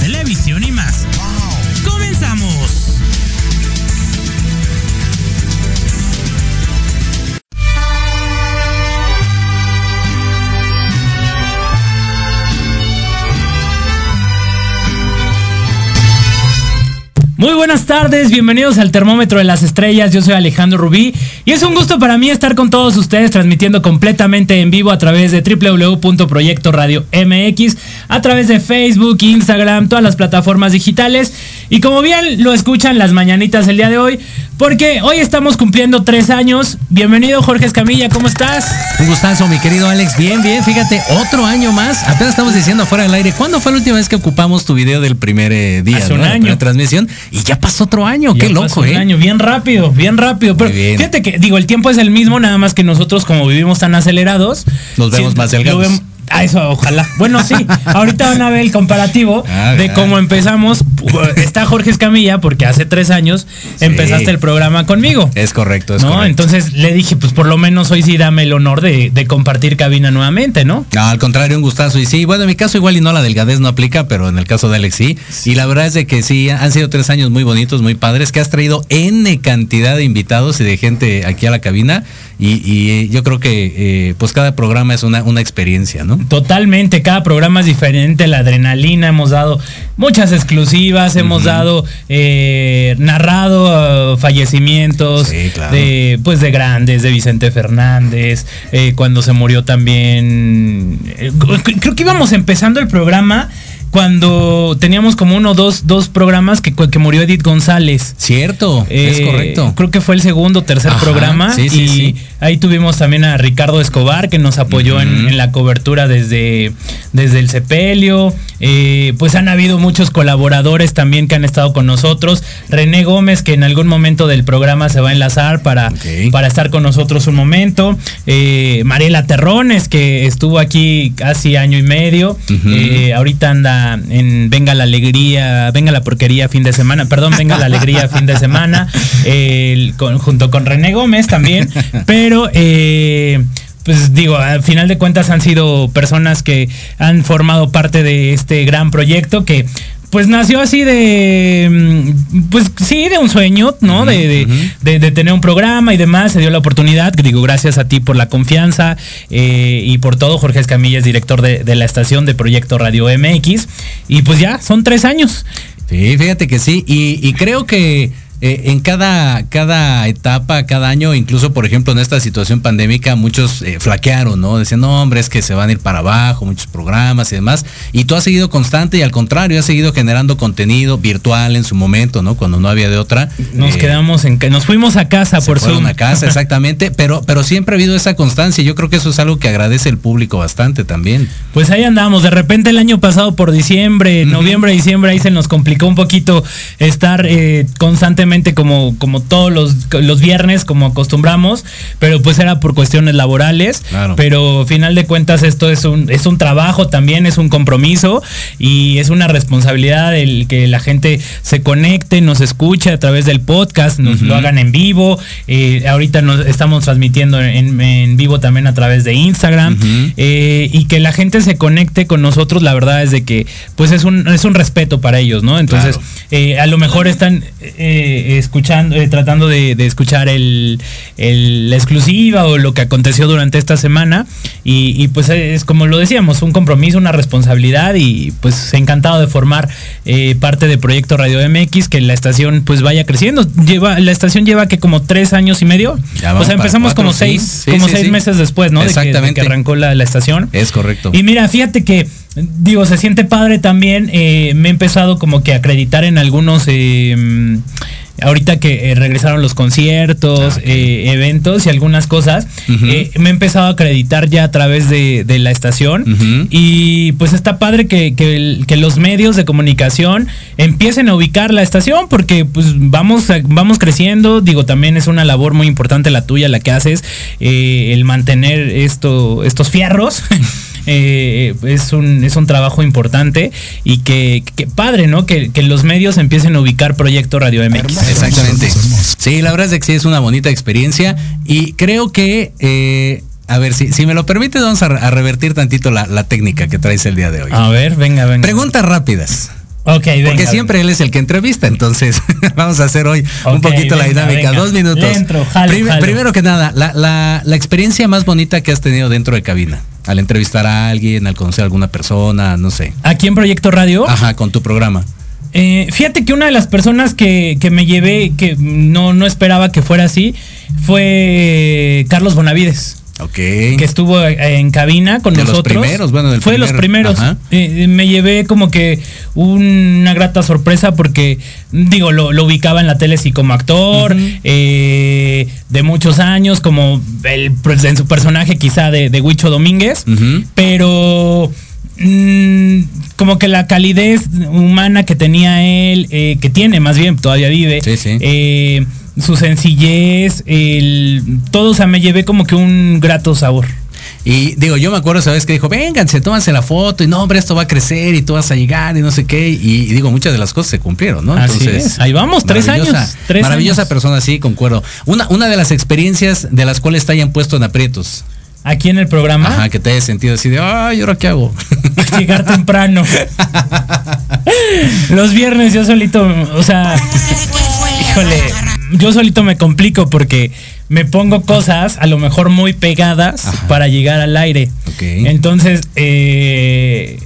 televisión y más. Muy buenas tardes, bienvenidos al Termómetro de las Estrellas, yo soy Alejandro Rubí y es un gusto para mí estar con todos ustedes transmitiendo completamente en vivo a través de www.proyecto radio MX, a través de Facebook, Instagram, todas las plataformas digitales y como bien lo escuchan las mañanitas el día de hoy, porque hoy estamos cumpliendo tres años. Bienvenido Jorge Escamilla, ¿cómo estás? Un gustazo, mi querido Alex. Bien, bien, fíjate, otro año más. Apenas estamos diciendo fuera del aire. ¿Cuándo fue la última vez que ocupamos tu video del primer eh, día? Hace un año. La transmisión. Y ya pasó otro año, qué loco, un ¿eh? año, bien rápido, bien rápido. Pero bien. fíjate que, digo, el tiempo es el mismo, nada más que nosotros, como vivimos tan acelerados, Nos vemos sí, más delgados. Ah, eso, ojalá. Bueno, sí. Ahorita van a ver el comparativo Ah, de cómo empezamos. Está Jorge Escamilla, porque hace tres años Sí. empezaste el programa conmigo. Es correcto, es ¿no? correcto. Entonces le dije, pues por lo menos hoy sí dame el honor de, de compartir cabina nuevamente, ¿no? No, al contrario, un gustazo. Y sí, bueno, en mi caso igual y no la delgadez no aplica, pero en el caso de Alex sí. Y la verdad es de que sí, han sido tres años muy bonitos, muy padres, que has traído N cantidad de invitados y de gente aquí a la cabina. Y, y, eh, yo creo que eh, pues cada programa es una, una experiencia, ¿no? Totalmente, cada programa es diferente, la adrenalina, hemos dado muchas exclusivas, hemos dado, eh, narrado eh, fallecimientos Sí, claro. de, pues de grandes, de Vicente Fernández, eh, cuando se murió también, eh, creo que íbamos empezando el programa cuando teníamos como uno o dos, dos programas que, que murió Edith González. Cierto, es Eh, correcto. Creo que fue el segundo o tercer Ajá, programa. sí, sí, y sí. ahí tuvimos también a Ricardo Escobar, que nos apoyó en, la cobertura desde, desde el sepelio. Eh, pues han habido muchos colaboradores también que han estado con nosotros. René Gómez, que en algún momento del programa se va a enlazar para, para estar con nosotros un momento. Eh, Mariela Terrones, que estuvo aquí casi año y medio. Eh, ahorita anda en Venga la Alegría, Venga la Porquería fin de semana, perdón, Venga la Alegría fin de semana, con- junto con René Gómez también, pero... eh, pues digo, al final de cuentas han sido personas que han formado parte de este gran proyecto que pues nació así de, mm, pues sí, de un sueño, ¿no? de, de- de, de tener un programa y demás, se dio la oportunidad, digo, gracias a ti por la confianza eh, y por todo, Jorge Escamilla es director de, de la estación de Proyecto Radio MX, y pues ya, son tres años. Sí, fíjate que sí, y, y creo que eh, en cada, cada etapa, cada año, incluso por ejemplo en esta situación pandémica, muchos eh, flaquearon, ¿no? Decían, no, hombre, es que se van a ir para abajo, muchos programas y demás. Y tú has seguido constante y al contrario, has seguido generando contenido virtual en su momento, ¿no? Cuando no había de otra. Nos Eh, quedamos en, ca- nos fuimos a casa se por fueron a casa, exactamente, pero, pero siempre ha habido esa constancia. y Yo creo que eso es algo que agradece el público bastante también. Pues ahí andamos, de repente el año pasado por diciembre, noviembre, diciembre, ahí se nos complicó un poquito estar eh, como, como todos los, los viernes, como acostumbramos, pero pues era por cuestiones laborales, Claro. pero final de cuentas esto es un, es un trabajo también, es un compromiso y es una responsabilidad el que la gente se conecte, nos escuche a través del podcast, nos lo hagan en vivo, eh, ahorita nos estamos transmitiendo en, en vivo también a través de Instagram eh, y que la gente se conecte con nosotros, la verdad es de que pues es un, es un respeto para ellos, ¿no? Entonces, Claro. eh, a lo mejor están eh, escuchando, eh, tratando de, de escuchar el, el- la exclusiva o lo que aconteció durante esta semana y, y, pues es como lo decíamos, un compromiso, una responsabilidad y pues encantado de formar eh, parte de Proyecto Radio MX, que la estación pues vaya creciendo. Lleva, la estación lleva que como tres años y medio. O sea, empezamos cuatro, como seis, Sí, como sí, seis sí. meses después, ¿no? De que- de que, Exactamente. arrancó la, la estación. Es correcto. Y mira, fíjate que digo, se siente padre también. eh, me he empezado como que a acreditar en algunos. eh, ahorita que eh, regresaron los conciertos, eh, eventos y algunas cosas, eh, me he empezado a acreditar ya a través de, de la estación. Y pues está padre que, que los medios de comunicación empiecen a ubicar la estación porque pues vamos, a- vamos creciendo. Digo, también es una labor muy importante la tuya, la que haces, eh, el mantener esto, estos fierros. Eh, es, un, es un trabajo importante y que, que padre, ¿no? Que, que los medios empiecen a ubicar Proyecto Radio MX. Exactamente. Sí, la verdad es que sí es una bonita experiencia y creo que, eh, a ver, si, si me lo permites, vamos a, a revertir tantito la, la técnica que traes el día de hoy. A ver, venga, venga. Preguntas rápidas. Ok, venga. Porque siempre él es el que entrevista, entonces vamos a hacer hoy un poquito la dinámica. venga. Dos minutos. Le entro, jalo, Prim- jalo. Primero que nada, la, la- la experiencia más bonita que has tenido dentro de cabina. Al entrevistar a alguien, al conocer a alguna persona, no sé. Aquí en Proyecto Radio. Ajá, con tu programa. Eh, fíjate que una de las personas que, que me llevé, que no, no esperaba que fuera así, fue Carlos Bonavides. Ok. que estuvo en cabina con De los nosotros. primeros, bueno, del Fue de los primer- primeros. Eh, me llevé como que una grata sorpresa porque, digo, lo, lo ubicaba en la tele sí como actor, eh, de muchos años, como el, pues, en su personaje quizá de, de Huicho Domínguez, pero mm, como que la calidez humana que tenía él, eh, que tiene más bien, todavía vive, Sí, sí. eh, su sencillez, el, todo, o sea, me llevé como que un grato sabor. Y digo, yo me acuerdo esa vez que dijo, vénganse, tómanse la foto y no, hombre, esto va a crecer y tú vas a llegar y no sé qué. Y, y digo, muchas de las cosas se cumplieron, ¿no? Así es. Ahí vamos, tres maravillosa- años, tres maravillosa años. persona, sí, concuerdo. Una, una de las experiencias de las cuales te hayan puesto en aprietos. Aquí en el programa, Ajá, que te hayas sentido así de, ay, ¿y ahora qué hago? llegar temprano. Los viernes yo solito, o sea, híjole, yo solito me complico porque me pongo cosas a lo mejor muy pegadas Ajá. para llegar al aire. Entonces, eh,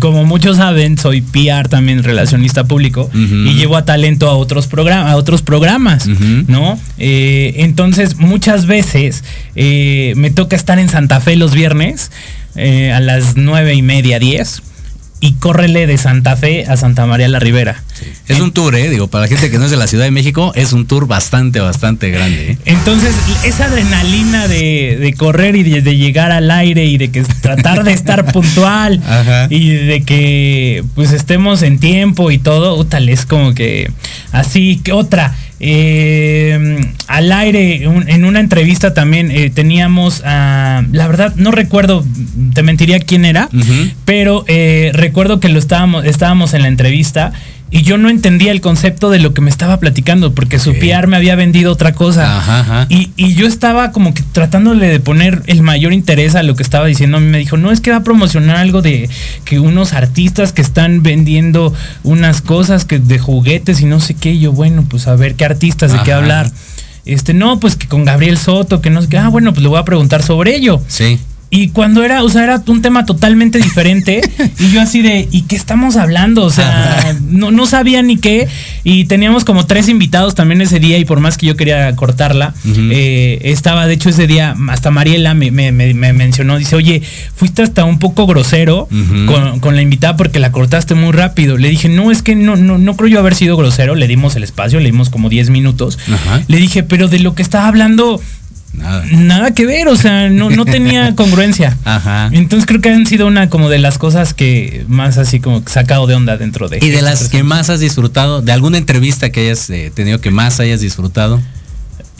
como muchos saben, soy PR también relacionista público y llevo a talento a otros programas, a otros programas. ¿no? Eh, entonces, muchas veces eh, me toca estar en Santa Fe los viernes a las nueve y media, diez. Y córrele de Santa Fe a Santa María la Ribera. Es un tour, ¿eh? Digo, para la gente que no es de la Ciudad de México, es un tour bastante, bastante grande, ¿eh? Entonces, esa adrenalina de, de correr y de, de llegar al aire y de que tratar de estar puntual Ajá. y de que pues estemos en tiempo y todo, tal es como que así que otra. Eh, al aire, un- en una entrevista también eh, teníamos, a- la verdad no recuerdo, te mentiría quién era, pero eh, recuerdo que lo estábamos, estábamos en la entrevista y yo no entendía el concepto de lo que me estaba platicando porque su. PR me había vendido otra cosa. Ajá, ajá. Y, y yo estaba como que tratándole de poner el mayor interés a lo que estaba diciendo. A mí me dijo, no, es que va a promocionar algo de que unos artistas que están vendiendo unas cosas que de juguetes y no sé qué. Y yo, bueno, pues a ver qué artistas, de qué hablar. Este, no, pues que con Gabriel Soto, que no sé qué. Ah, bueno, pues le voy a preguntar sobre ello. Sí. Y cuando era, o sea, era un tema totalmente diferente. y yo así de, ¿y qué estamos hablando? O sea, no, no sabía ni qué. Y teníamos como tres invitados también ese día. Y por más que yo quería cortarla, eh, estaba, de hecho, ese día, hasta Mariela me, me- me- me mencionó, dice, oye, fuiste hasta un poco grosero con, con la invitada porque la cortaste muy rápido. Le dije, no, es que no, no, no creo yo haber sido grosero. Le dimos el espacio, le dimos como 10 minutos. Le dije, pero de lo que estaba hablando, Nada. nada que ver, o sea, no, no tenía congruencia. Ajá. Entonces creo que han sido una como de las cosas que más así como sacado de onda dentro de. Y de las que más has disfrutado, de alguna entrevista que hayas eh, tenido que más hayas disfrutado.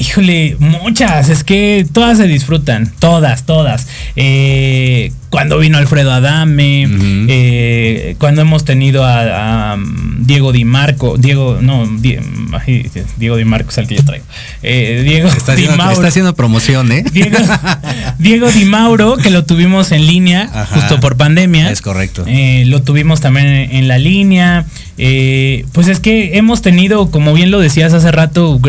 Híjole, muchas, es que todas se disfrutan, todas, todas. Eh, cuando vino Alfredo Adame, eh, cuando hemos tenido a, a, um, Diego Di Marco, Diego, no, Di- ay, Diego Di Marco es el que yo traigo. Eh, Diego Está Di haciendo, Mauro. está haciendo promoción, ¿eh? Diego, Diego Di Mauro, que lo tuvimos en línea Ajá. justo por pandemia. Es correcto. Eh, lo tuvimos también en, en la línea. Eh, pues es que hemos tenido, como bien lo decías hace rato,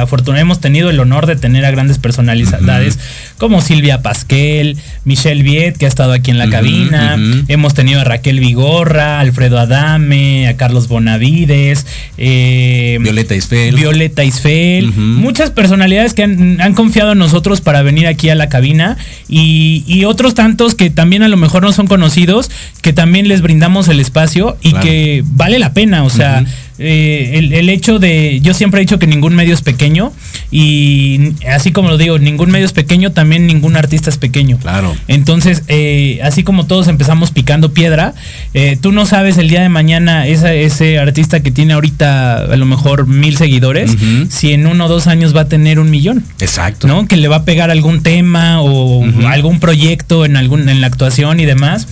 afortunadamente hemos tenido el honor de tener a grandes personalidades como Silvia Pasquel, Michelle Viet, que ha estado estado aquí en la cabina. Hemos tenido a Raquel Vigorra, Alfredo Adame, a Carlos Bonavides, eh, Violeta Isfel. Violeta Isfel. Muchas personalidades que han, confiado en nosotros para venir aquí a la cabina y, otros tantos que también a lo mejor no son conocidos, que también les brindamos el espacio y que vale la pena. O sea, eh, el, hecho de, yo siempre he dicho que ningún medio es pequeño y así como lo digo, ningún medio es pequeño, también ningún artista es pequeño. Claro. Entonces, eh, así como todos empezamos picando piedra, eh, tú no sabes el día de mañana ese artista que tiene ahorita a lo mejor mil seguidores, si en uno o dos años va a tener un millón. Exacto. ¿No? Que le va a pegar algún tema o algún proyecto en algún en la actuación y demás.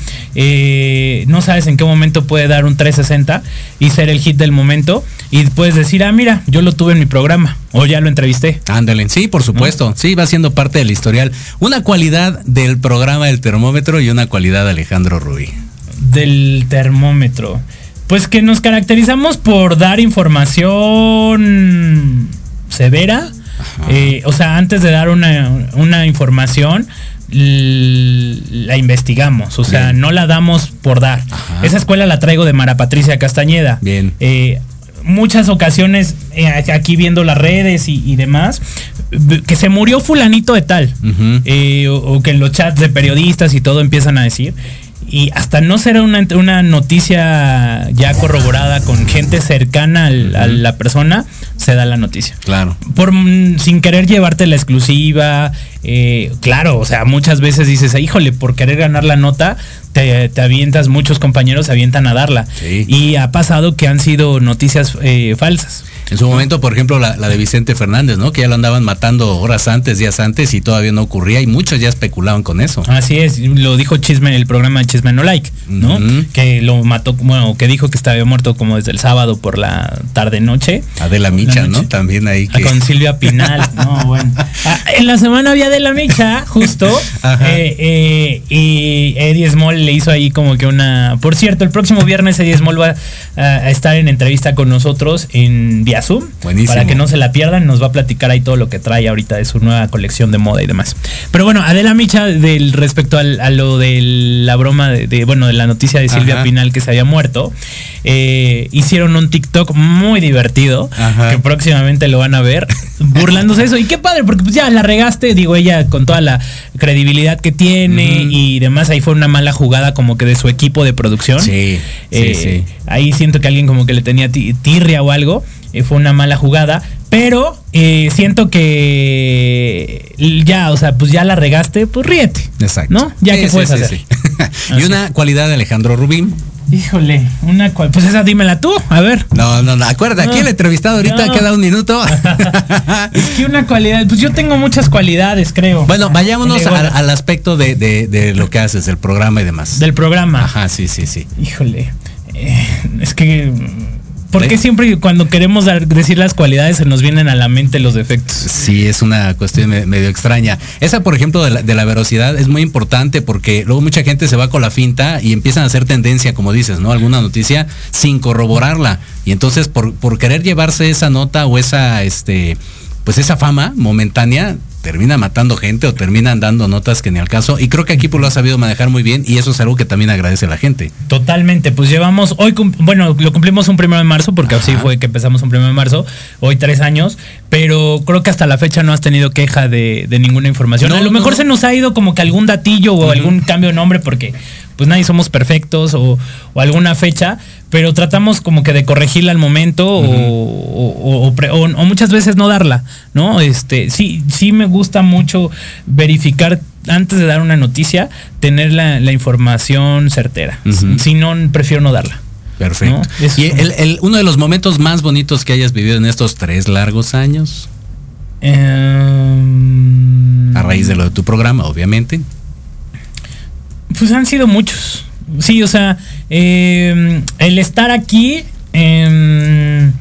no sabes en qué momento puede dar un 360 y ser el hit del momento y puedes decir, ah, mira, yo lo tuve en mi programa o ya lo entrevisté. Ándale, sí, por supuesto. Sí, va siendo parte del historial. Una cualidad del programa del termómetro y una cualidad de Alejandro Rubí. Del termómetro. Pues que nos caracterizamos por dar información severa. Eh, o sea, antes de dar una, una información, la investigamos, o sea, no la damos por dar. Esa escuela la traigo de Mara Patricia Castañeda. Bien. Eh, muchas ocasiones eh, aquí viendo las redes y, demás, que se murió fulanito de tal, eh, o, que en los chats de periodistas y todo empiezan a decir. Y hasta no será una, una noticia ya corroborada con gente cercana a la persona, se da la noticia. Claro. Por, sin querer llevarte la exclusiva, eh, claro, o sea, muchas veces dices, híjole, por querer ganar la nota, te, avientas, muchos compañeros se avientan a darla. Y ha pasado que han sido noticias eh, falsas. En su momento, por ejemplo, la, de Vicente Fernández, ¿no? Que ya lo andaban matando horas antes, días antes y todavía no ocurría y muchos ya especulaban con eso. Así es, lo dijo Chisme, el programa Chisme No Like, ¿no? Que lo mató, bueno, que dijo que estaba muerto como desde el sábado por la tarde-noche. Adela Micha, ¿no? También ahí. Que... Con Silvia Pinal, no, bueno. Ah, en la semana había Adela Micha, justo, eh, eh, y Eddie Small le hizo ahí como que una... Por cierto, el próximo viernes Eddie Small va a, estar en entrevista con nosotros en día Zoom. Para que no se la pierdan, nos va a platicar ahí todo lo que trae ahorita de su nueva colección de moda y demás. Pero bueno, Adela Micha, del, respecto a lo de la broma, de, bueno, de la noticia de Silvia Pinal que se había muerto, eh, hicieron un TikTok muy divertido, que próximamente lo van a ver, burlándose de eso. Y qué padre, porque pues ya la regaste, digo, ella con toda la credibilidad que tiene y demás, ahí fue una mala jugada como que de su equipo de producción. Sí, eh, Ahí siento que alguien como que le tenía tirria o algo. Eh, fue una mala jugada, pero eh, siento que ya, o sea, pues ya la regaste, pues ríete. Exacto. ¿No? Ya que puedes hacer. y una cualidad de Alejandro Rubín. Híjole, una cual, pues esa dímela tú, a ver. No, no, no, acuérdate, aquí el entrevistado ahorita queda un minuto. es que una cualidad, pues yo tengo muchas cualidades, creo. Bueno, vayámonos al, aspecto de, lo que haces, el programa y demás. Del programa. Ajá, sí, sí, sí. Híjole, eh, es que ¿Por qué siempre cuando queremos decir las cualidades se nos vienen a la mente los defectos? Sí, es una cuestión medio extraña. Esa, por ejemplo, de la, de velocidad es muy importante porque luego mucha gente se va con la finta y empiezan a hacer tendencia, como dices, ¿no? Alguna noticia sin corroborarla. Y entonces, por, por querer llevarse esa nota o esa, este, pues esa fama momentánea, termina matando gente o terminan dando notas que ni al caso. Y creo que aquí pues, lo ha sabido manejar muy bien y eso es algo que también agradece la gente. Totalmente, pues llevamos hoy, bueno, lo cumplimos un primero de marzo porque así fue que empezamos un primero de marzo, hoy tres años, pero creo que hasta la fecha no has tenido queja de, ninguna información. a lo mejor se nos ha ido como que algún datillo o algún cambio de nombre porque pues nadie somos perfectos o, alguna fecha, pero tratamos como que de corregirla al momento o, muchas veces no darla, ¿no? Este, sí, sí me gusta mucho verificar antes de dar una noticia, tener la, información certera. Si no, prefiero no darla. Perfecto. ¿Y el, uno de los momentos más bonitos que hayas vivido en estos tres largos años? Em, A raíz de lo de tu programa, obviamente. Pues han sido muchos. Sí, o sea, em, el estar aquí. Em,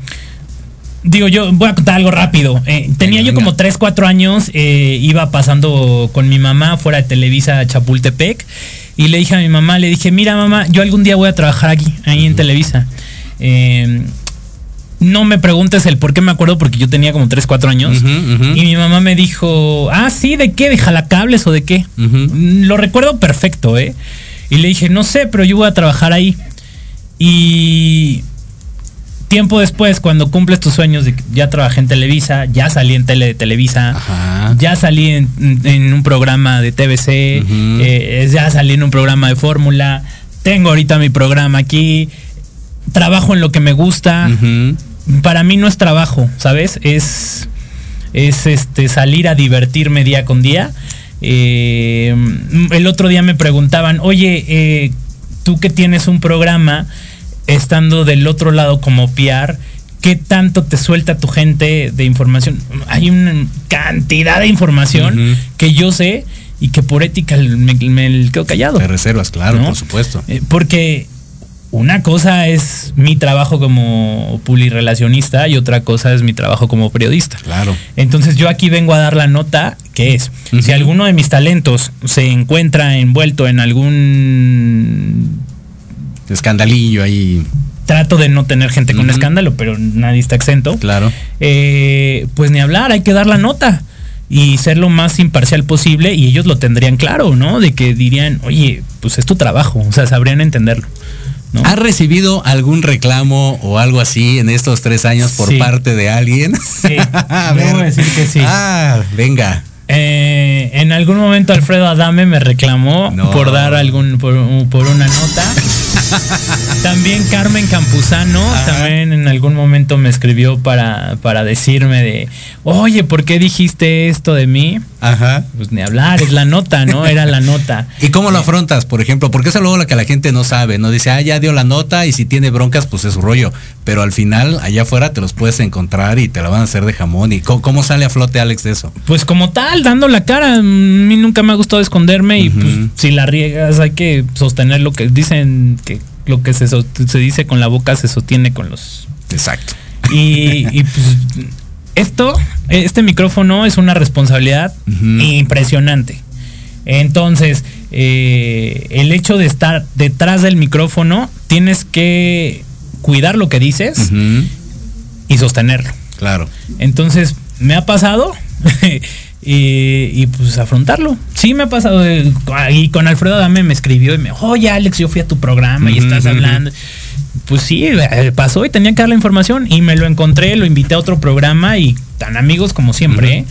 digo, yo voy a contar algo rápido. Eh, tenía yo como 3, 4 años, eh, iba pasando con mi mamá fuera de Televisa Chapultepec y le dije a mi mamá, le dije, mira mamá, yo algún día voy a trabajar aquí, ahí en Televisa. Em, no me preguntes el por qué me acuerdo porque yo tenía como 3, 4 años. Y mi mamá me dijo, ah, sí, ¿de qué? ¿De jalacables o de qué? Lo recuerdo perfecto, ¿eh? Y le dije, no sé, pero yo voy a trabajar ahí. Y tiempo después, cuando cumples tus sueños, de que ya trabajé en Televisa, ya salí en tele de Televisa, Ajá. ya salí en, en un programa de TVC, eh, ya salí en un programa de fórmula, tengo ahorita mi programa aquí, trabajo en lo que me gusta. Para mí no es trabajo, ¿sabes? Es, es este salir a divertirme día con día. Eh, el otro día me preguntaban, oye, eh, tú que tienes un programa, estando del otro lado como PR, ¿qué tanto te suelta tu gente de información? Hay una cantidad de información que yo sé y que por ética me, me quedo callado. Te reservas, claro, ¿no? por supuesto. Eh, porque una cosa es mi trabajo como publirelacionista y otra cosa es mi trabajo como periodista. Claro. Entonces yo aquí vengo a dar la nota que es, si alguno de mis talentos se encuentra envuelto en algún... Escandalillo ahí, Trato de no tener gente con escándalo, pero nadie está exento. claro. Eh, pues ni hablar, hay que dar la nota y ser lo más imparcial posible y ellos lo tendrían claro, ¿no? De que dirían, oye, pues es tu trabajo, o sea, sabrían entenderlo. ¿No? ¿Has recibido algún reclamo o algo así en estos tres años por Sí. parte de alguien? Sí, A debo decir que sí. Ah, venga. Eh, en algún momento Alfredo Adame me reclamó No. por dar algún por, por una nota. También Carmen Campuzano también en algún momento me escribió para, para decirme de, oye, ¿por qué dijiste esto de mí? Ajá. Pues ni hablar, es la nota, ¿no? Era la nota. ¿Y cómo lo afrontas, por ejemplo? Porque es lo que la gente no sabe, ¿no? Dice, ah, ya dio la nota y si tiene broncas, pues es su rollo. Pero al final, allá afuera te los puedes encontrar y te la van a hacer de jamón. ¿Y cómo, cómo sale a flote Alex de eso? Pues como tal, dando la cara, a mí nunca me ha gustado esconderme y pues si la riegas hay que sostener lo que dicen que lo que se, se dice con la boca se sostiene con los Exacto. Y, y, pues esto, este micrófono es una responsabilidad impresionante. Entonces, eh, el hecho de estar detrás del micrófono, tienes que cuidar lo que dices y sostenerlo. Claro. Entonces, me ha pasado y, y, pues afrontarlo. Sí, me ha pasado. Y con Alfredo Adame me escribió y me dijo, oye Alex, yo fui a tu programa y estás hablando. Pues sí, eh, pasó y tenía que dar la información y me lo encontré, lo invité a otro programa y tan amigos como siempre. ¿eh?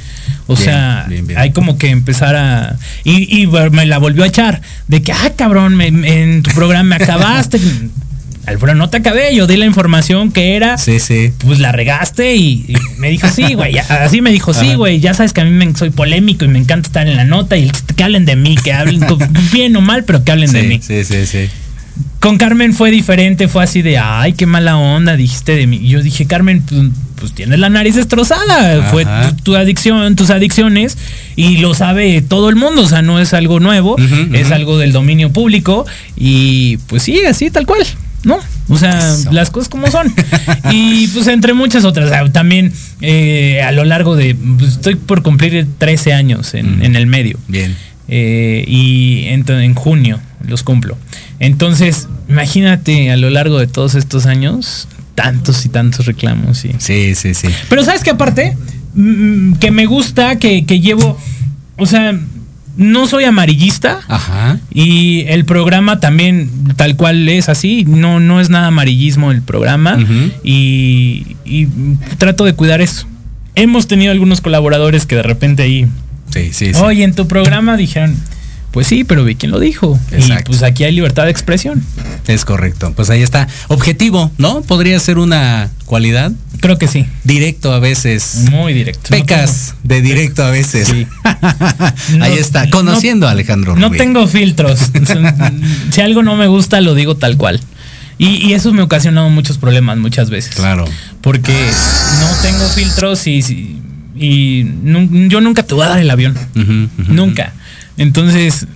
O Bien, sea, bien, bien. hay como que empezar a... Y, y me la volvió a echar de que, ah, cabrón, me- me- en tu programa me acabaste. Alfredo, no te acabé, yo di la información que era Sí, sí. pues la regaste y, y me dijo, sí, güey, así me dijo, sí, güey, ya sabes que a mí me, soy polémico y me encanta estar en la nota y que hablen de mí, que hablen bien o mal, pero que hablen de mí. sí, sí, sí. Con Carmen fue diferente, fue así de, ay, qué mala onda, dijiste de mí. Y yo dije, Carmen, pues, pues tienes la nariz destrozada, Ajá. fue tu, tu adicción, tus adicciones y lo sabe todo el mundo, o sea, no es algo nuevo, es algo del dominio público y pues sí, así tal cual. ¿No? O sea, Eso. las cosas como son. Y pues entre muchas otras. También eh, a lo largo de. pues, estoy por cumplir 13 años en, Mm. en el medio. Bien. Eh, y ento- en junio los cumplo. Entonces, imagínate a lo largo de todos estos años, tantos y tantos reclamos. Y... Sí, sí, sí. Pero sabes que aparte, mm, que me gusta, que, que llevo, o sea, no soy amarillista. Ajá. Y el programa también, tal cual es así, no, no es nada amarillismo el programa. Y, y trato de cuidar eso. Hemos tenido algunos colaboradores que de repente ahí Sí, sí, sí. Oye, en tu programa dijeron, pues sí, pero vi quién lo dijo. Y pues aquí hay libertad de expresión. Es correcto. Pues ahí está. Objetivo, ¿no? Podría ser una cualidad. Creo que sí. Directo a veces. Muy directo. Pecas de directo a veces. Sí. ahí No- está. no- Conociendo a Alejandro No tengo filtros. si algo no me gusta, lo digo tal cual. Y, y eso me ha ocasionado muchos problemas muchas veces. Claro. Porque no tengo filtros y, y yo nunca te voy a dar el avión. Nunca. Entonces,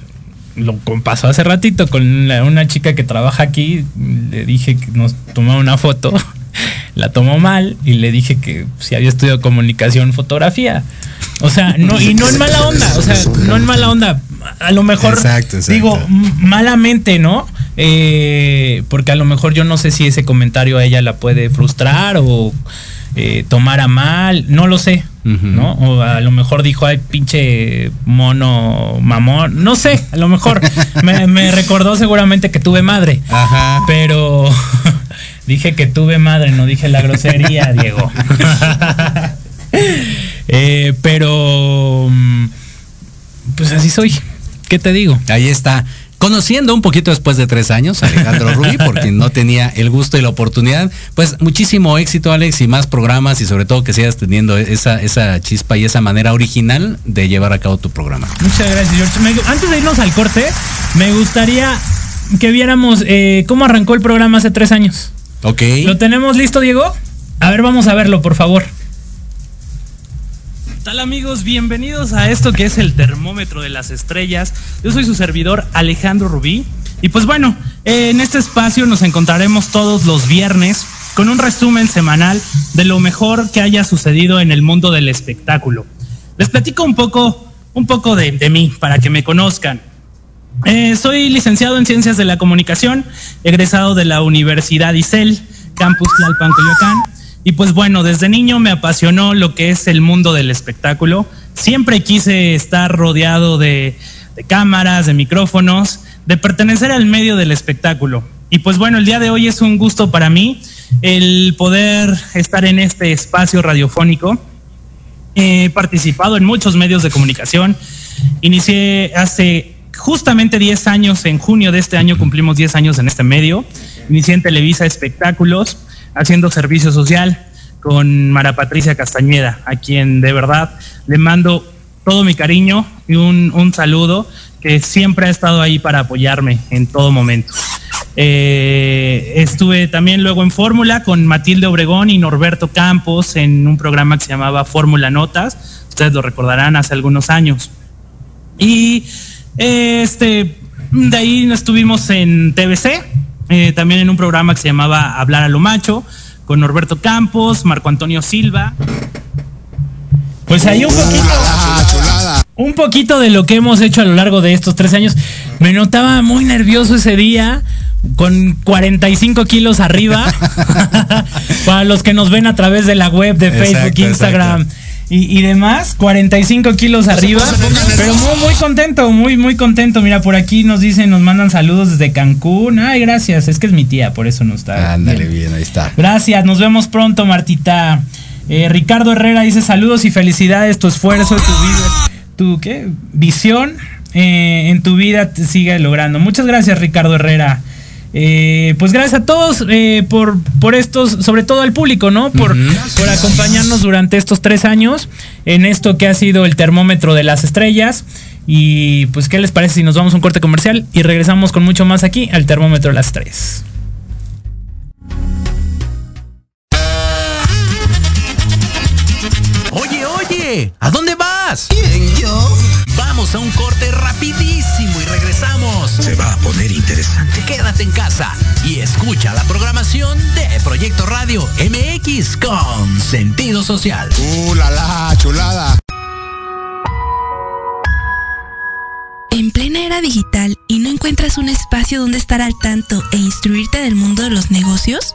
lo pasó hace ratito con la- una chica que trabaja aquí. Le dije que nos tomaba una foto. La tomó mal y le dije que si había estudiado comunicación, fotografía. O sea, no, y no en mala onda, o sea, no en mala onda. A lo mejor Exacto, exacto. digo malamente, ¿no? eh, porque a lo mejor yo no sé si ese comentario a ella la puede frustrar o eh, tomar a mal, no lo sé, ¿no? O a lo mejor dijo, ay, pinche mono mamón, no sé, a lo mejor me, me recordó seguramente que tuve madre, Ajá. pero dije que tuve madre, no dije la grosería, Diego. Eh, pero, mm, pues así soy, ¿qué te digo? Ahí está. Conociendo un poquito después de tres años a Alejandro Rubí, porque no tenía el gusto y la oportunidad. Pues muchísimo éxito, Alex, y más programas y sobre todo que sigas teniendo esa, esa chispa y esa manera original de llevar a cabo tu programa. Muchas gracias, George. Me- antes de irnos al corte, me gustaría que viéramos eh, cómo arrancó el programa hace tres años. Ok. ¿Lo tenemos listo, Diego? A ver, vamos a verlo, por favor. Tal amigos, bienvenidos a esto que es el termómetro de las estrellas. Yo soy su servidor Alejandro Rubí. Y pues bueno, en este espacio nos encontraremos todos los viernes con un resumen semanal de lo mejor que haya sucedido en el mundo del espectáculo. Les platico un poco, un poco de, mí para que me conozcan. Eh, soy licenciado en Ciencias de la Comunicación, egresado de la Universidad ISEL, Campus Tlalpan, Coyoacán. Y pues bueno, desde niño me apasionó lo que es el mundo del espectáculo. Siempre quise estar rodeado de, cámaras, de micrófonos, de pertenecer al medio del espectáculo. Y pues bueno, el día de hoy es un gusto para mí el poder estar en este espacio radiofónico. He participado en muchos medios de comunicación. Inicié hace justamente 10 años, en junio de este año cumplimos 10 años en este medio. Inicié en Televisa Espectáculos, haciendo servicio social con Mara Patricia Castañeda, a quien de verdad le mando todo mi cariño y un, un saludo que siempre ha estado ahí para apoyarme en todo momento. Eh, estuve también luego en Fórmula con Matilde Obregón y Norberto Campos en un programa que se llamaba Fórmula Notas. Ustedes lo recordarán hace algunos años. Y eh, este, de ahí estuvimos en TBC, eh, también en un programa que se llamaba Hablar a lo Macho, con Norberto Campos, Marco Antonio Silva. Pues ahí un poquito. Un poquito de lo que hemos hecho a lo largo de estos tres años. Me notaba muy nervioso ese día, con 45 kilos arriba. Para los que nos ven a través de la web, de Exacto, Facebook, Instagram y, y demás, 45 kilos arriba. Pero muy, muy contento, muy, muy contento. Mira, por aquí nos dicen, nos mandan saludos desde Cancún. Ay, gracias. Es que es mi tía, por eso no está. Ándale, bien, ahí está. Gracias, nos vemos pronto, Martita. Eh, Ricardo Herrera dice saludos y felicidades, tu esfuerzo, tu vida, tu ¿qué? visión eh, en tu vida te sigue logrando. Muchas gracias, Ricardo Herrera. Eh, pues gracias a todos eh, por, por estos, sobre todo al público, ¿no? Por, por acompañarnos durante estos tres años en esto que ha sido el termómetro de las estrellas. Y pues, ¿qué les parece si nos vamos a un corte comercial y regresamos con mucho más aquí al termómetro de las estrellas? ¿A dónde vas? ¿Quién, yo? Vamos a un corte rapidísimo y regresamos. Se va a poner interesante. Quédate en casa y escucha la programación de Proyecto Radio MX con sentido social. ¡Uh, la, la, chulada! En plena era digital y no encuentras un espacio donde estar al tanto e instruirte del mundo de los negocios?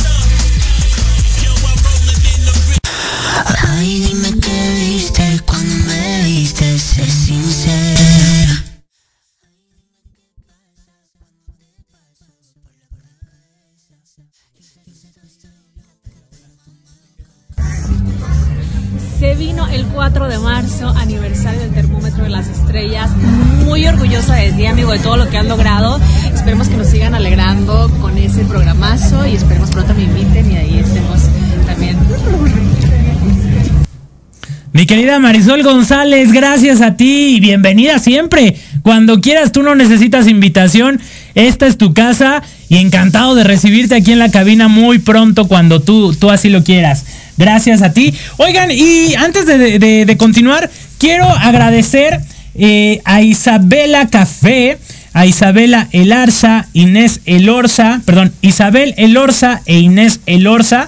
Ay, dime qué viste cuando me viste, sé sincera. Se vino el 4 de marzo, aniversario del termómetro de las estrellas. Muy orgullosa de ti, amigo, de todo lo que has logrado. Esperemos que nos sigan alegrando con ese programazo y esperemos pronto me inviten y ahí estemos también. Mi querida Marisol González, gracias a ti y bienvenida siempre. Cuando quieras, tú no necesitas invitación. Esta es tu casa y encantado de recibirte aquí en la cabina muy pronto cuando tú, tú así lo quieras. Gracias a ti. Oigan, y antes de, continuar, quiero agradecer eh, a Isabela Café, a Isabela Elarza, Inés Elorza, perdón, Isabel Elorza e Inés Elorza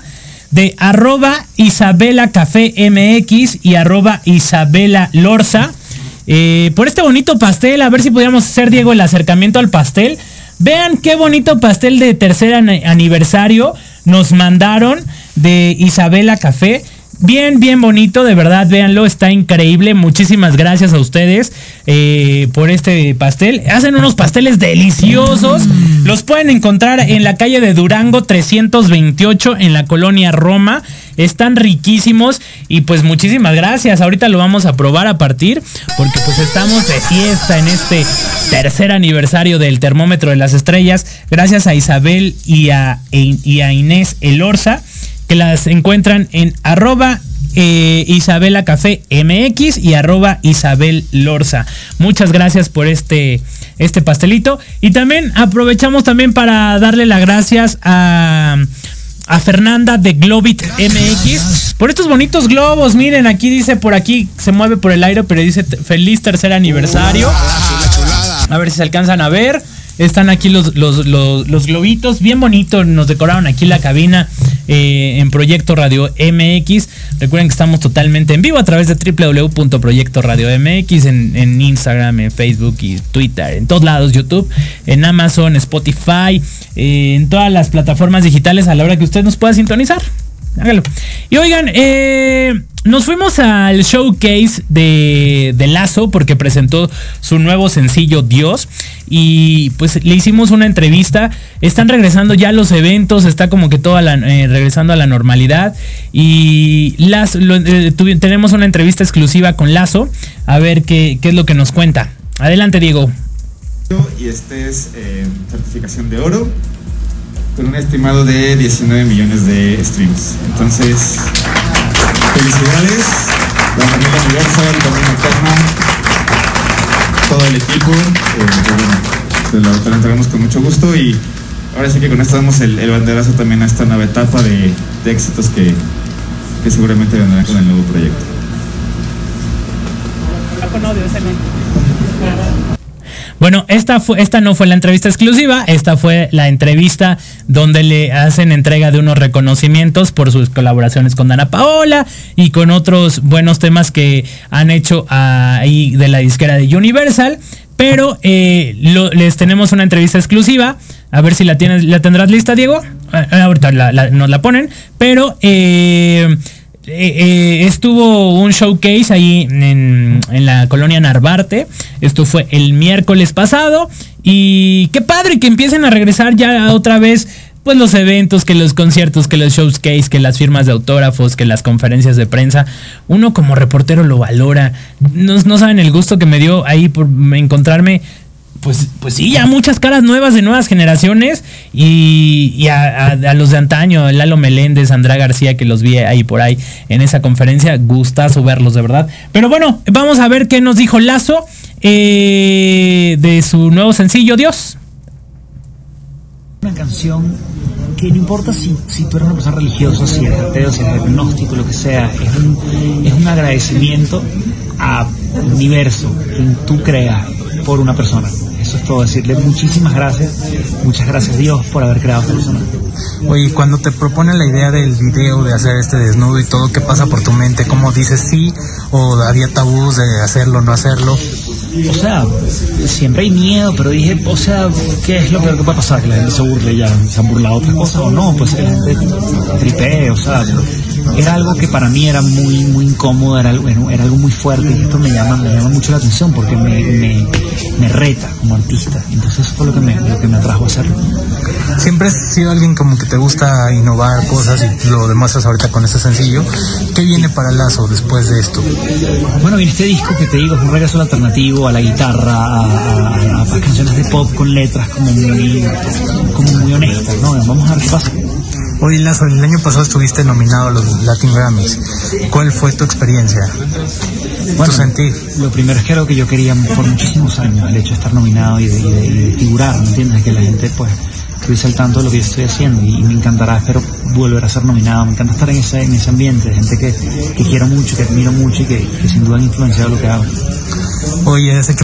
de arroba Isabela Café MX y arroba Isabela Lorza. eh, por este bonito pastel, a ver si podíamos hacer, Diego, el acercamiento al pastel. Vean qué bonito pastel de tercer an- aniversario nos mandaron de Isabela Café. Bien, bien bonito, de verdad, véanlo, está increíble. Muchísimas gracias a ustedes eh, por este pastel. Hacen unos pasteles deliciosos. Los pueden encontrar en la calle de Durango 328 en la colonia Roma. Están riquísimos y pues muchísimas gracias. Ahorita lo vamos a probar a partir porque pues estamos de fiesta en este tercer aniversario del termómetro de las estrellas. Gracias a Isabel y a, y a Inés Elorza que las encuentran en arroba eh, Isabela Café MX y arroba Isabel Lorza. Muchas gracias por este, este pastelito. Y también aprovechamos también para darle las gracias a, a Fernanda de Globit MX por estos bonitos globos. Miren, aquí dice por aquí, se mueve por el aire, pero dice "Te- feliz tercer aniversario. A ver si se alcanzan a ver. Están aquí los, los, los, globitos, bien bonitos. Nos decoraron aquí la cabina eh, en Proyecto Radio MX. Recuerden que estamos totalmente en vivo a través de www.proyecto radio MX, en, en Instagram, en Facebook y Twitter, en todos lados, YouTube, en Amazon, Spotify, eh, en todas las plataformas digitales a la hora que usted nos pueda sintonizar. Hágalo. Y oigan, eh, nos fuimos al showcase de, de Lazo porque presentó su nuevo sencillo Dios y pues le hicimos una entrevista. Están regresando ya los eventos, está como que toda la, eh, regresando a la normalidad y las, eh, tenemos una entrevista exclusiva con Lazo a ver qué, qué es lo que nos cuenta. Adelante Diego. y este es certificación de oro con un estimado de 19 millones de streams. Entonces, felicidades, la familia Universal, también Eterna, todo el equipo. eh, bueno, te lo, entregamos con mucho gusto y ahora sí que con esto damos el, el banderazo también a esta nueva etapa de, éxitos que, que seguramente vendrán con el nuevo proyecto. Bueno, esta, fue, esta no fue la entrevista exclusiva, esta fue la entrevista donde le hacen entrega de unos reconocimientos por sus colaboraciones con Dana Paola y con otros buenos temas que han hecho ahí de la disquera de Universal. Pero eh, les tenemos una entrevista exclusiva. A ver si la tienes, la tendrás lista, Diego. Ah, ahorita la- la- nos la ponen. Pero eh, eh, eh, estuvo un showcase ahí en, la colonia Narvarte. Esto fue el miércoles pasado. Y qué padre que empiecen a regresar ya otra vez pues los eventos, que los conciertos, que los showcase, que las firmas de autógrafos, que las conferencias de prensa, uno como reportero lo valora. No saben el gusto que me dio ahí por encontrarme pues, pues sí, ya muchas caras nuevas de nuevas generaciones y, a, los de antaño, Lalo Meléndez, Andrea García, que los vi ahí por ahí en esa conferencia, gustazo verlos de verdad. Pero bueno, vamos a ver qué nos dijo Lazo eh, de su nuevo sencillo Dios. Una canción que no importa si, si tú eres una persona religiosa, si eres ateo, si eres agnóstico, lo que sea, es un, es un agradecimiento a universo, quien tú creas por una persona. Eso es todo, decirle muchísimas gracias, muchas gracias Dios por haber creado esta persona. Oye, cuando te proponen la idea del video, de hacer este desnudo y todo, ¿qué pasa por tu mente? ¿Cómo dices sí? ¿O había tabús de hacerlo, no hacerlo? O sea, siempre hay miedo, pero dije, o sea, ¿qué es lo peor que puede pasar? Que la gente se burle ya, se han burlado otras cosas o no, pues la gente tripee, o sea, era algo que para mí era muy, muy incómodo, era algo, era algo muy fuerte y esto me llama, me llama mucho la atención porque me, me, me reta como artista. Entonces eso fue lo que me, lo que me atrajo a hacerlo. Siempre has sido alguien como que te gusta innovar cosas y lo demuestras ahorita con este sencillo. ¿Qué viene para Lazo después de esto? Bueno, viene este disco que te digo, es un regreso al alternativo, a la guitarra, a, a- a canciones de pop con letras como muy, como muy honestas, ¿no? Vamos a ver qué pasa. Oye, Lazo, el año pasado estuviste nominado a los Latin Grammys. ¿Cuál fue tu experiencia? Bueno, lo primero es que lo que yo quería por muchísimos años, el hecho de estar nominado y de, y de- y de figurar, ¿me entiendes? Que la gente pues estuviese al tanto de lo que yo estoy haciendo y, y me encantará, espero volver a ser nominado, me encanta estar en ese, en ese ambiente, de gente que, que quiero mucho, que admiro mucho y que, que sin duda han influenciado lo que hago. Oye, hecho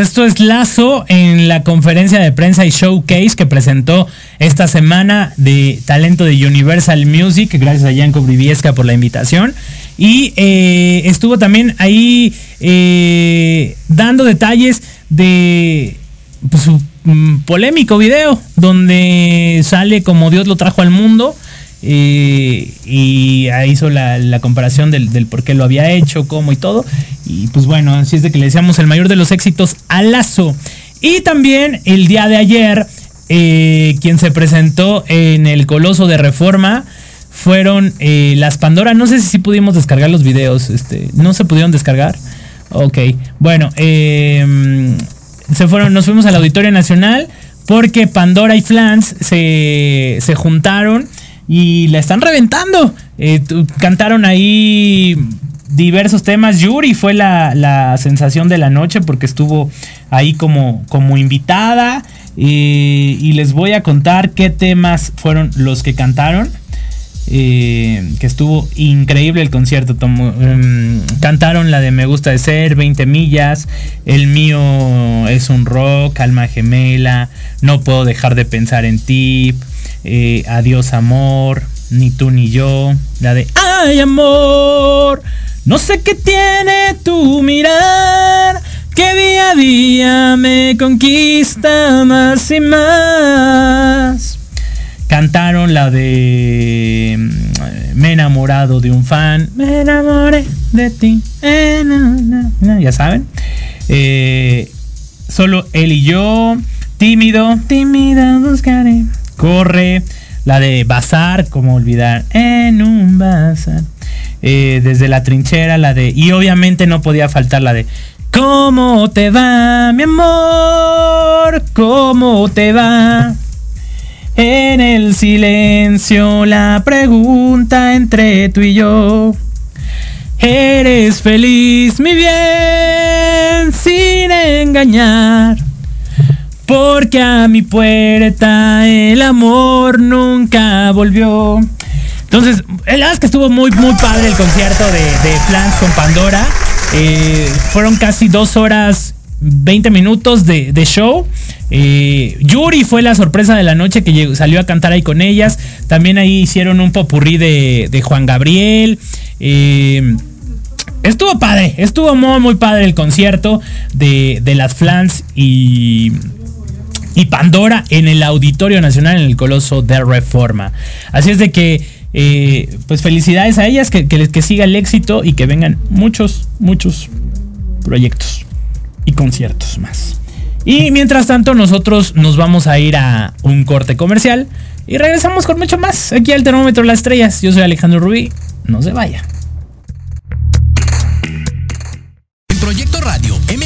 Esto es Lazo en la conferencia de prensa y showcase que presentó esta semana de talento de Universal Music. Gracias a Janko Briviesca por la invitación. Y eh, estuvo también ahí eh, dando detalles de pues, su mm, polémico video donde sale como Dios lo trajo al mundo. Eh, y hizo la, comparación del, por qué lo había hecho, cómo y todo. Y pues bueno, así es de que le deseamos el mayor de los éxitos a Lazo. Y también el día de ayer, eh, quien se presentó en el Coloso de Reforma fueron eh, las Pandora. No sé si pudimos descargar los videos. Este, ¿No se pudieron descargar? Ok. Bueno, eh, se fueron, nos fuimos al Auditorio Nacional porque Pandora y Flans se, se juntaron y la están reventando. Eh, cantaron ahí diversos temas. Yuri fue la, la sensación de la noche porque estuvo ahí como, como invitada. eh, y les voy a contar qué temas fueron los que cantaron. eh, que estuvo increíble el concierto. Tomo- em, cantaron la de Me gusta de ser, 20 millas. El mío es un rock, alma gemela. No puedo dejar de pensar en ti. Eh, adiós amor, ni tú ni yo. La de Ay amor, no sé qué tiene tu mirar. Que día a día me conquista más y más. Cantaron la de mm, Me he enamorado de un fan. Me enamoré de ti. Eh, ya saben. Eh, solo él y yo. Tímido, tímido buscaré. Corre. La de Bazar, como olvidar. En un bazar. Eh, desde la trinchera, la de. Y obviamente no podía faltar la de. ¿Cómo te va, mi amor? ¿Cómo te va? En el silencio la pregunta entre tú y yo. ¿Eres feliz, mi bien, sin engañar? Porque a mi puerta el amor nunca volvió. Entonces, la verdad que estuvo muy, muy padre el concierto de, Flans con Pandora. Eh, fueron casi dos horas 20 minutos de, show. Eh, Yuri fue la sorpresa de la noche que salió a cantar ahí con ellas. También ahí hicieron un popurrí de, Juan Gabriel. Eh, estuvo padre, estuvo muy, muy padre el concierto de las Flans y, y Pandora en el Auditorio Nacional en el Coloso de Reforma. Así es de que, eh, pues felicidades a ellas, que, que, que siga el éxito y que vengan muchos, muchos proyectos y conciertos más. Y mientras tanto, nosotros nos vamos a ir a un corte comercial y regresamos con mucho más aquí al termómetro de las estrellas. Yo soy Alejandro Rubí, no se vaya.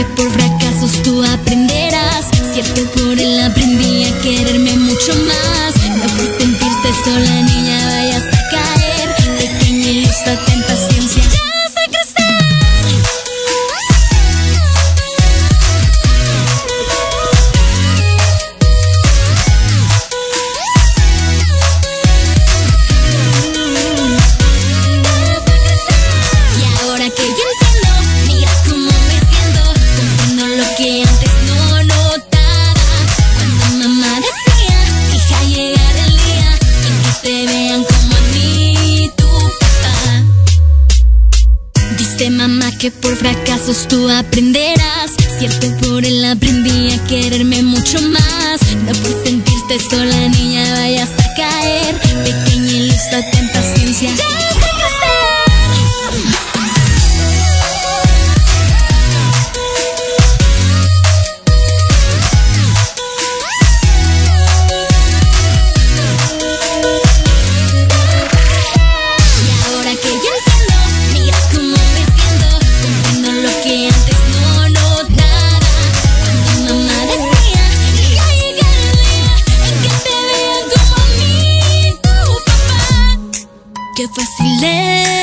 que por fracasos tú aprenderás. Cierto, por él aprendí a quererme mucho más. No por sentirte sola, niña, vayas tú aprenderás. Cierto, por él aprendí a quererme mucho más. No por sentirte sola, niña, vayas a caer. Pequeña ilusa, ten paciencia. Qué fácil es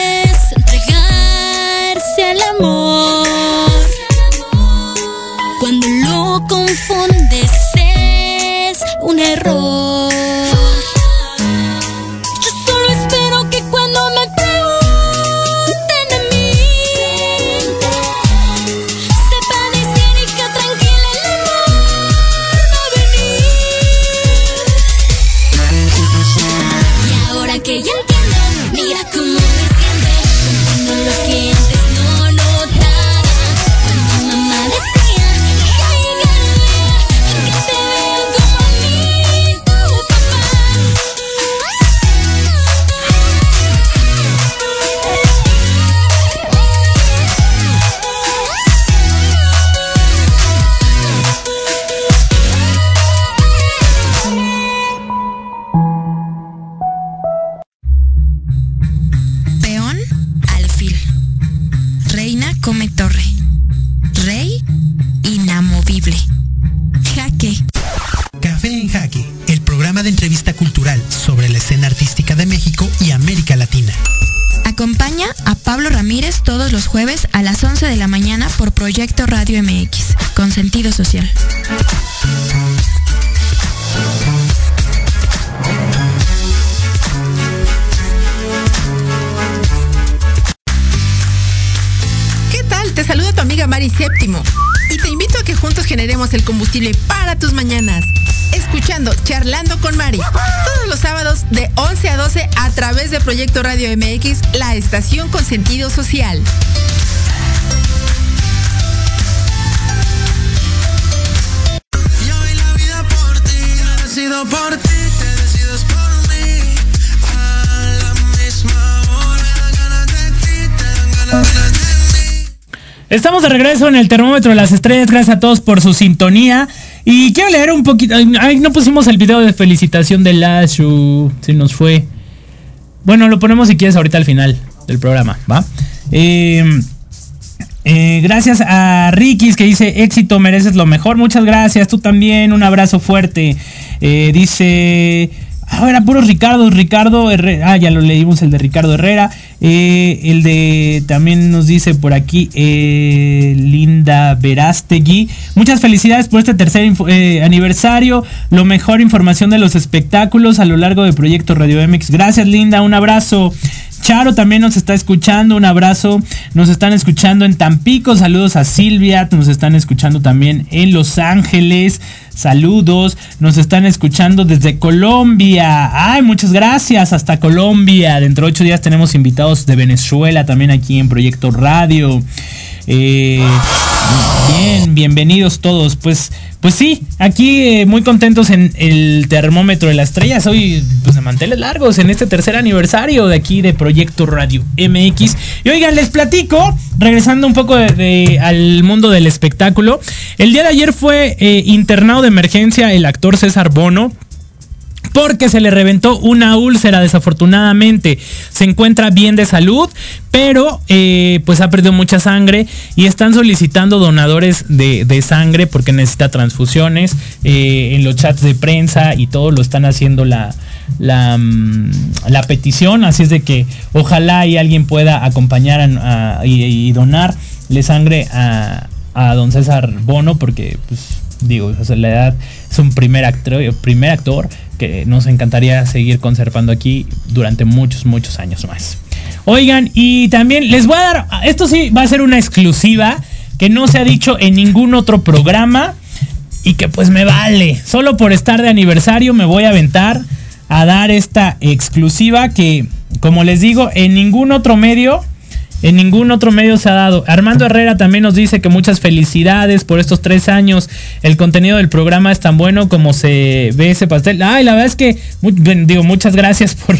estación con sentido social. Decido por ti, te decides por mí. A la misma hora, me dan ganas de ti, te dan ganas de Estamos de regreso en el termómetro de las estrellas. Gracias a todos por su sintonía. Y quiero leer un poquito. Ay, no pusimos el video de felicitación de Lashu. Se nos fue. Bueno, lo ponemos si quieres ahorita al final del programa, ¿va? Eh, eh, gracias a Rikis que dice éxito, mereces lo mejor. Muchas gracias, tú también. Un abrazo fuerte. Eh, dice. Ah, era puro Ricardo, Ricardo Herrera. Ah, ya lo leímos, el de Ricardo Herrera. El de. También nos dice por aquí Linda Verástegui. Muchas felicidades por este tercer aniversario. Lo mejor información de los espectáculos a lo largo del proyecto Radio MX. Gracias, Linda. Un abrazo. Charo también nos está escuchando, un abrazo. Nos están escuchando en Tampico, saludos a Silvia, nos están escuchando también en Los Ángeles. Saludos, nos están escuchando desde Colombia. Ay, muchas gracias, hasta Colombia. Dentro de ocho días tenemos invitados de Venezuela también aquí en Proyecto Radio. Eh, bien, bienvenidos todos. Pues, pues sí, aquí eh, muy contentos en el termómetro de las estrellas. Hoy, pues de manteles largos en este tercer aniversario de aquí de Proyecto Radio MX. Y oigan, les platico, regresando un poco de- al mundo del espectáculo. El día de ayer fue eh, internado de emergencia el actor César Bono porque se le reventó una úlcera desafortunadamente. Se encuentra bien de salud, pero eh, pues ha perdido mucha sangre y están solicitando donadores de, de sangre porque necesita transfusiones. Eh, en los chats de prensa y todo lo están haciendo la, la, mm, petición, así es de que ojalá y alguien pueda acompañar a- y, donarle sangre a, a don César Bono porque pues digo, la edad es un primer actor, primer actor que nos encantaría seguir conservando aquí durante muchos, muchos años más. Oigan, y también les voy a dar, esto sí va a ser una exclusiva que no se ha dicho en ningún otro programa y que pues me vale. Solo por estar de aniversario me voy a aventar a dar esta exclusiva que, como les digo, en ningún otro medio, en ningún otro medio se ha dado. Armando Herrera también nos dice que muchas felicidades por estos tres años. El contenido del programa es tan bueno como se ve ese pastel. Ay, la verdad es que, digo, muchas gracias por,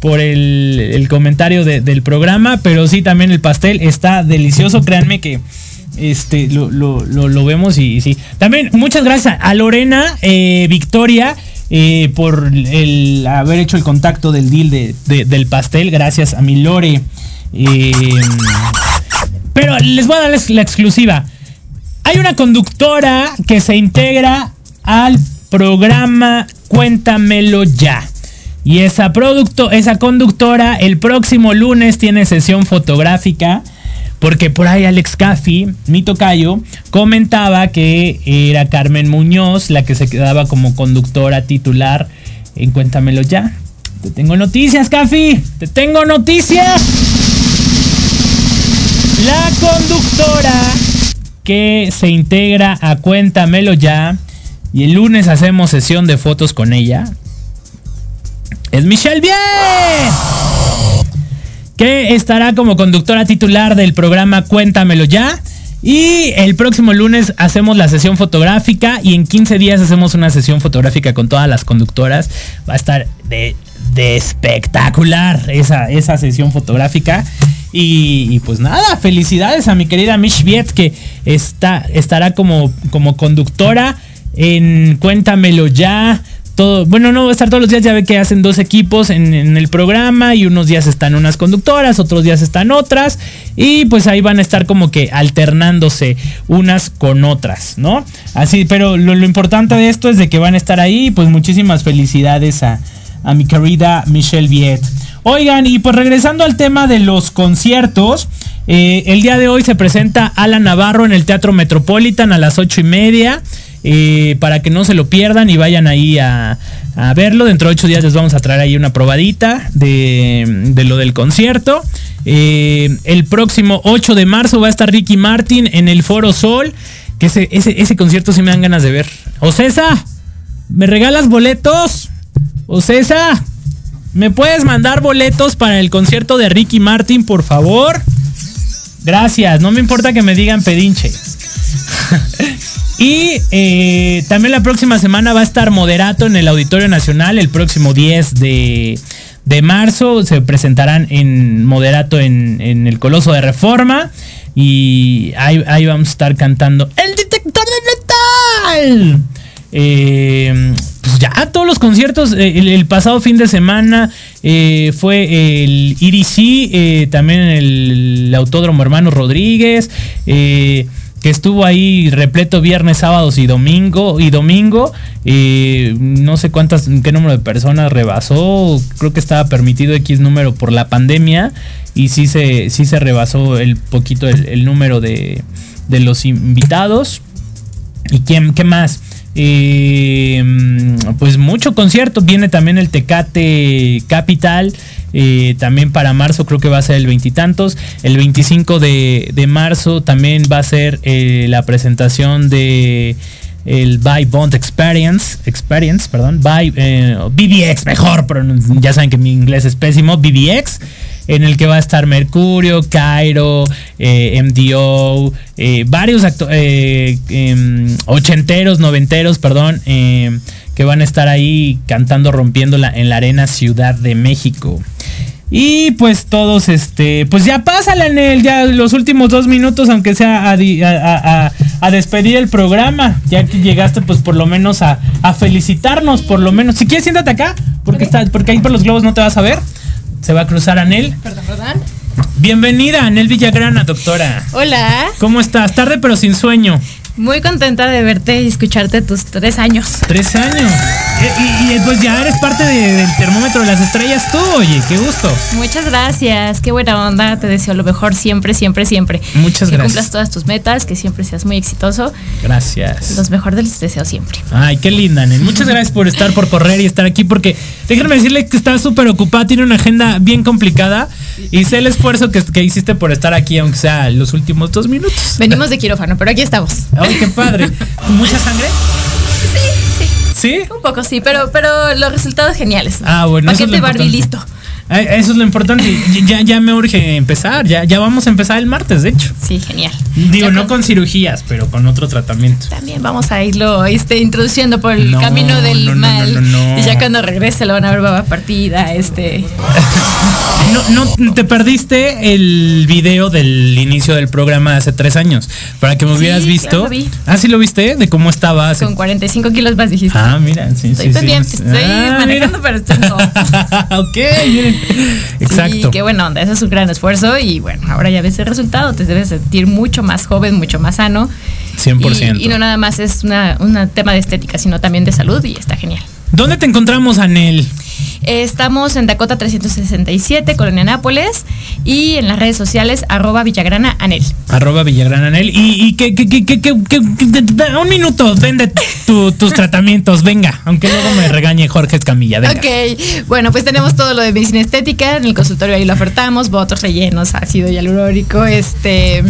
por el, comentario de- del programa, pero sí, también el pastel está delicioso. Créanme que este lo, lo- vemos y, sí. También muchas gracias a Lorena eh, Victoria. eh, por el haber hecho el contacto del deal de- de- del pastel, gracias a mi Lore. Eh, pero les voy a dar la exclusiva. Hay una conductora que se integra al programa Cuéntamelo ya. Y esa producto, esa conductora el próximo lunes tiene sesión fotográfica. Porque por ahí Alex Caffi, mi tocayo, comentaba que era Carmen Muñoz la que se quedaba como conductora titular en Cuéntamelo ya. Te tengo noticias, Caffi. Te tengo noticias. La conductora que se integra a Cuéntamelo ya y el lunes hacemos sesión de fotos con ella es Michelle Bien que estará como conductora titular del programa Cuéntamelo ya. Y el próximo lunes hacemos la sesión fotográfica y en 15 días hacemos una sesión fotográfica con todas las conductoras. Va a estar de, espectacular esa, esa sesión fotográfica. Y, y pues nada, felicidades a mi querida Mish Viet que está, estará como, como conductora en Cuéntamelo ya. Todo, bueno, no va a estar todos los días, ya ve que hacen dos equipos en, en el programa y unos días están unas conductoras, otros días están otras y pues ahí van a estar como que alternándose unas con otras, ¿no? Así, pero lo, lo importante de esto es de que van a estar ahí, pues muchísimas felicidades a, a mi querida Michelle Viet. Oigan, y pues regresando al tema de los conciertos, eh, el día de hoy se presenta Alan Navarro en el Teatro Metropolitan a las ocho y media. eh, para que no se lo pierdan y vayan ahí a, a verlo. Dentro de ocho días les vamos a traer ahí una probadita de, de lo del concierto. Eh, el próximo 8 de marzo va a estar Ricky Martin en el Foro Sol. Que ese, ese, ese concierto sí me dan ganas de ver. Ocesa, ¿me regalas boletos? Ocesa, ¿me puedes mandar boletos para el concierto de Ricky Martin, por favor? Gracias, no me importa que me digan pedinche. y eh, también la próxima semana va a estar Moderato en el Auditorio Nacional, el próximo 10 de, de marzo. Se presentarán en Moderato en, en el Coloso de Reforma. Y ahí, ahí vamos a estar cantando El Detector de Metal. Eh, pues ya todos los conciertos, eh, el, el pasado fin de semana eh, fue el EDC, eh, también en el, Autódromo Hermano Rodríguez, eh, que estuvo ahí repleto viernes, sábados y domingo, y domingo, no sé cuántas, qué número de personas rebasó, creo que estaba permitido X número por la pandemia, y sí se, sí se rebasó el poquito el, el número de, de los invitados. ¿Y quién, qué más? Mm, pues mucho concierto. Viene también el Tecate Capital. eh, también para marzo creo que va a ser el veintitantos. El 25 de, de marzo también va a ser eh, la presentación de el By Bond Experience, Experience, perdón, By eh, BBX, mejor, pero ya saben que mi inglés es pésimo, BBX, en el que va a estar Mercurio, Cairo, eh, MDO, eh, varios eh, em, ochenteros, noventeros, perdón, em, que van a estar ahí cantando, rompiéndola en la Arena Ciudad de México. Y pues todos, este, pues ya pásala en el, ya los últimos dos minutos, aunque sea a, di- a- a- a- a despedir el programa, ya que llegaste pues por lo menos a, a felicitarnos, por lo menos. Si quieres, siéntate acá, porque, está, porque ahí por los globos no te vas a ver. Se va a cruzar Anel. Perdón, perdón. Bienvenida, Anel Villagrana, doctora. Hola, ¿Cómo estás? Tarde pero sin sueño. Muy contenta de verte y escucharte tus tres años. Tres años. Y, y- y, pues ya eres parte de- del termómetro de las estrellas tú, oye, qué gusto. Muchas gracias, qué buena onda, te deseo lo mejor siempre, siempre, siempre. Muchas que gracias. cumplas todas tus metas, que siempre seas muy exitoso. Gracias. Los mejor de los deseos siempre. Ay, qué linda, Nen. Muchas gracias por estar, por correr y estar aquí, porque déjenme decirle que está súper ocupada, tiene una agenda bien complicada y sé el esfuerzo que, que hiciste por estar aquí, aunque sea los últimos dos minutos. Venimos de quirófano, pero aquí estamos. Ay, qué padre. ¿Mucha sangre? Sí, sí. ¿Sí? Un poco sí, pero, pero los resultados geniales. Ah, bueno, eso es Paquete lo Barbie listo. Ay, Eso es lo importante. Ya, ya me urge empezar. Ya, ya vamos a empezar el martes, de hecho. Sí, genial. Digo, no con cirugías, pero con otro tratamiento. También vamos a irlo este, introduciendo por el No, camino del no, no, mal. Y ya cuando regrese lo van a ver baba partida, este. No, no, te perdiste el video del inicio del programa de hace tres años. Para que me hubieras visto. lo vi. Ah, sí lo viste, de cómo estaba hace. Con 45 kilos más dijiste. Ah, mira, sí, Estoy sí, sí. pendiente, estoy Ah, manejando, pero estoy no. ok, miren. Exacto. Y qué buena onda, eso es un gran esfuerzo y bueno, ahora ya ves el resultado, te debes sentir mucho más joven, mucho más sano. 100%. Y, y no nada más es una, un tema de estética, sino también de salud y está genial. ¿Dónde te encontramos, Anel? Estamos en Dakota 367, Colonia Nápoles, y en las redes sociales, arroba Villagrana Anel. Arroba Villagrán Anel. Y, y que, que, que, que, un minuto, vende tu- tus tratamientos, venga. Aunque luego me regañe Jorge Escamilla, venga. Ok, bueno, pues tenemos todo lo de medicina estética, en el consultorio ahí lo ofertamos, botos rellenos, ácido hialurónico, este,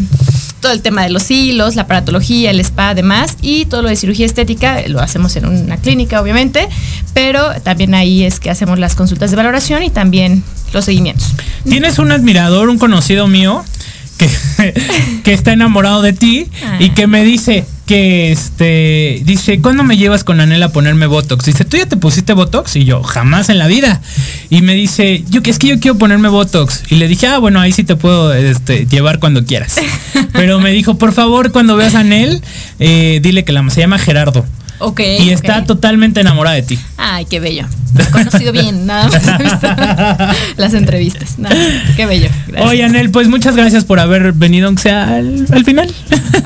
todo el tema de los hilos, la aparatología, el spa, además, y todo lo de cirugía estética lo hacemos en una clínica, obviamente, pero también ahí es que hacemos las consultas de valoración y también los seguimientos. Tienes un admirador, un conocido mío, que, que está enamorado de ti y que me dice que este dice, ¿cuándo me llevas con Anel a ponerme Botox? Dice, ¿tú ya te pusiste Botox? Y yo, jamás en la vida. Y me dice, yo que es que yo quiero ponerme Botox. Y le dije, ah, bueno, ahí sí te puedo este, llevar cuando quieras. Pero me dijo, por favor, cuando veas a Anel, eh, dile que la, se llama Gerardo. Ok. Y está totalmente enamorada de ti. Ay, qué bello. Lo he conocido bien, nada más he visto las entrevistas. Nada, qué bello. Gracias. Oye, Anel, pues muchas gracias por haber venido, aunque sea al, al final.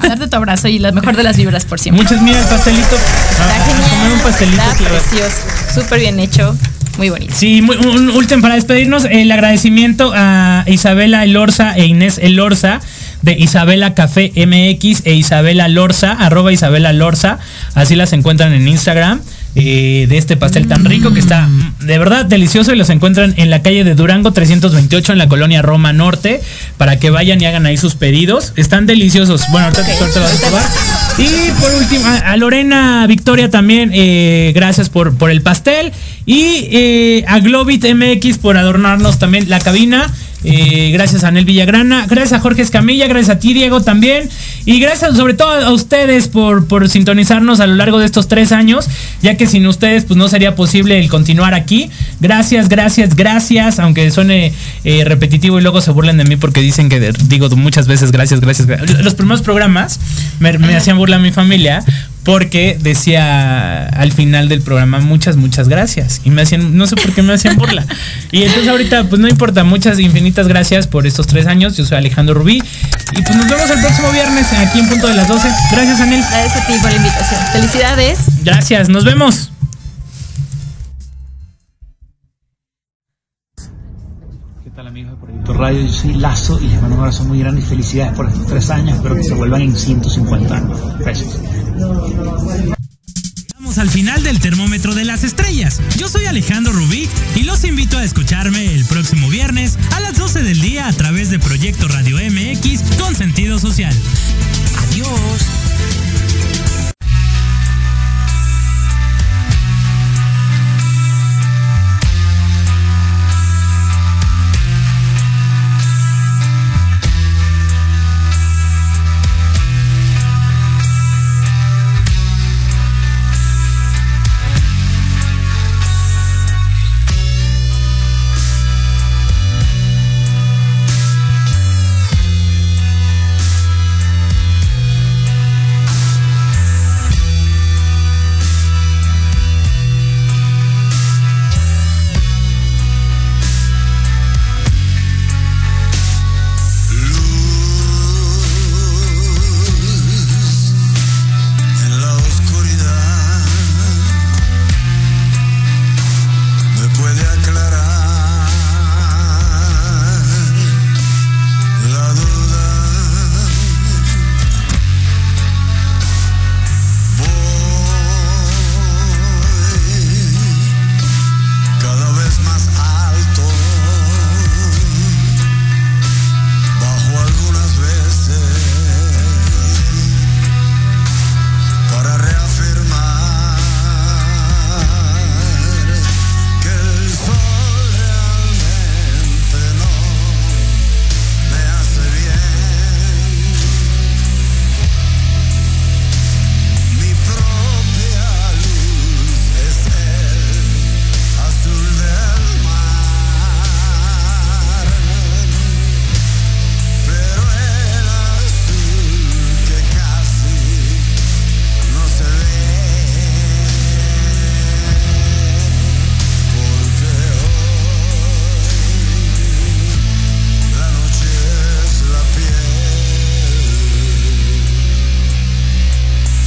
A darte tu abrazo y la mejor de las vibras por siempre. Muchas, mira el pastelito. Está A comer un pastelito. Está precioso, súper bien hecho, muy bonito. Sí, muy- un último para despedirnos, el agradecimiento a Isabela Elorza e Inés Elorza de Isabela Café MX e Isabela Lorza, arroba Isabela Lorza, así las encuentran en Instagram. eh, de este pastel tan rico que está mm, de verdad delicioso y los encuentran en la calle de Durango 328 en la colonia Roma Norte para que vayan y hagan ahí sus pedidos. Están deliciosos. Bueno, ahorita te- ahorita vas a probar. Y por último, a a Lorena Victoria también, eh, gracias por, por el pastel. Y eh, a Globit MX por adornarnos también la cabina. Eh, gracias a Anel Villagrana, gracias a Jorge Escamilla, gracias a ti, Diego, también. Y gracias sobre todo a ustedes por, por sintonizarnos a lo largo de estos tres años, ya que sin ustedes pues no sería posible el continuar aquí. Gracias, gracias, gracias, aunque suene eh, repetitivo y luego se burlen de mí porque dicen que digo muchas veces gracias, gracias. gracias. Los primeros programas me, me hacían burla a mi familia porque decía al final del programa muchas, muchas gracias. Y me hacían, no sé por qué me hacían burla. Y entonces ahorita, pues no importa, muchas infinitas gracias por estos tres años. Yo soy Alejandro Rubí. Y pues nos vemos el próximo viernes aquí en punto de las 12. Gracias, Anel. Gracias a ti por la invitación. Felicidades. Gracias, nos vemos. Proyecto Radio? Yo soy Lazo y les mando un abrazo muy grande y felicidades por estos tres años. Espero que se vuelvan en 150 años. Gracias. llegamos al final del termómetro de las estrellas. Yo soy Alejandro Rubí y los invito a escucharme el próximo viernes a las 12 del día a través de Proyecto Radio MX con sentido social. Adiós.